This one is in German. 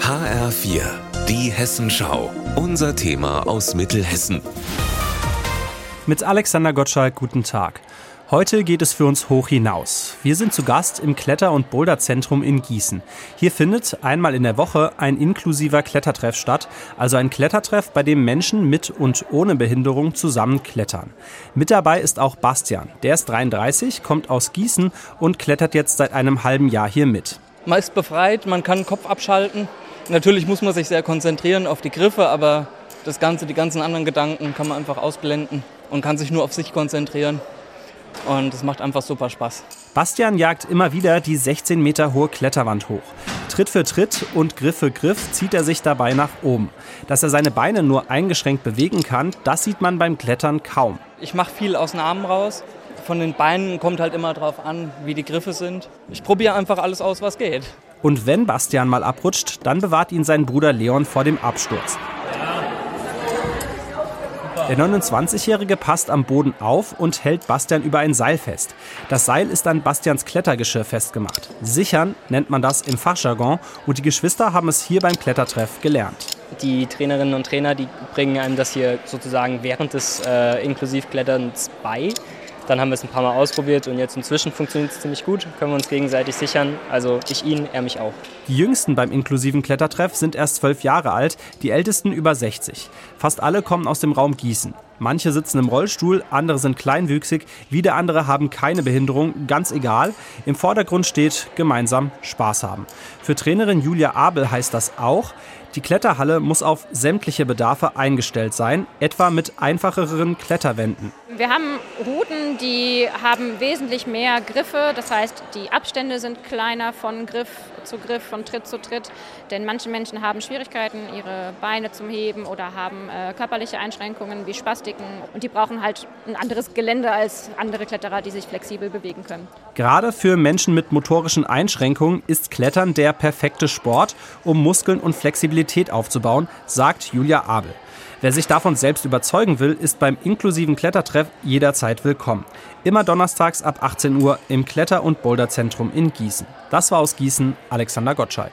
HR4, die Hessenschau. Unser Thema aus Mittelhessen. Mit Alexander Gottschalk, guten Tag. Heute geht es für uns hoch hinaus. Wir sind zu Gast im Kletter- und Boulderzentrum in Gießen. Hier findet einmal in der Woche ein inklusiver Klettertreff statt, also ein Klettertreff, bei dem Menschen mit und ohne Behinderung zusammen klettern. Mit dabei ist auch Bastian. Der ist 33, kommt aus Gießen und klettert jetzt seit einem halben Jahr hier mit. Man ist befreit, man kann den Kopf abschalten. Natürlich muss man sich sehr konzentrieren auf die Griffe, aber das Ganze, die ganzen anderen Gedanken kann man einfach ausblenden und kann sich nur auf sich konzentrieren. Und es macht einfach super Spaß. Bastian jagt immer wieder die 16 Meter hohe Kletterwand hoch. Tritt für Tritt und Griff für Griff zieht er sich dabei nach oben. Dass er seine Beine nur eingeschränkt bewegen kann, das sieht man beim Klettern kaum. Ich mache viel aus den Armen raus. Von den Beinen kommt halt immer drauf an, wie die Griffe sind. Ich probiere einfach alles aus, was geht. Und wenn Bastian mal abrutscht, dann bewahrt ihn sein Bruder Leon vor dem Absturz. Der 29-Jährige passt am Boden auf und hält Bastian über ein Seil fest. Das Seil ist an Bastians Klettergeschirr festgemacht. Sichern nennt man das im Fachjargon und die Geschwister haben es hier beim Klettertreff gelernt. Die Trainerinnen und Trainer, die bringen einem das hier sozusagen während des äh, Inklusivkletterns bei. Dann haben wir es ein paar Mal ausprobiert und jetzt inzwischen funktioniert es ziemlich gut. Können wir uns gegenseitig sichern. Also ich ihn, er mich auch. Die jüngsten beim inklusiven Klettertreff sind erst zwölf Jahre alt, die ältesten über 60. Fast alle kommen aus dem Raum Gießen. Manche sitzen im Rollstuhl, andere sind kleinwüchsig, wieder andere haben keine Behinderung, ganz egal. Im Vordergrund steht gemeinsam Spaß haben. Für Trainerin Julia Abel heißt das auch, die Kletterhalle muss auf sämtliche Bedarfe eingestellt sein, etwa mit einfacheren Kletterwänden. Wir haben Routen, die haben wesentlich mehr Griffe, das heißt, die Abstände sind kleiner von Griff zu Griff, von Tritt zu Tritt, denn manche Menschen haben Schwierigkeiten, ihre Beine zum Heben oder haben äh, körperliche Einschränkungen wie Spastiken und die brauchen halt ein anderes Gelände als andere Kletterer, die sich flexibel bewegen können. Gerade für Menschen mit motorischen Einschränkungen ist Klettern der perfekte Sport, um Muskeln und Flexibilität aufzubauen, sagt Julia Abel. Wer sich davon selbst überzeugen will, ist beim inklusiven Klettertreff jederzeit willkommen. Immer donnerstags ab 18 Uhr im Kletter- und Boulderzentrum in Gießen. Das war aus Gießen Alexander Gottschalk.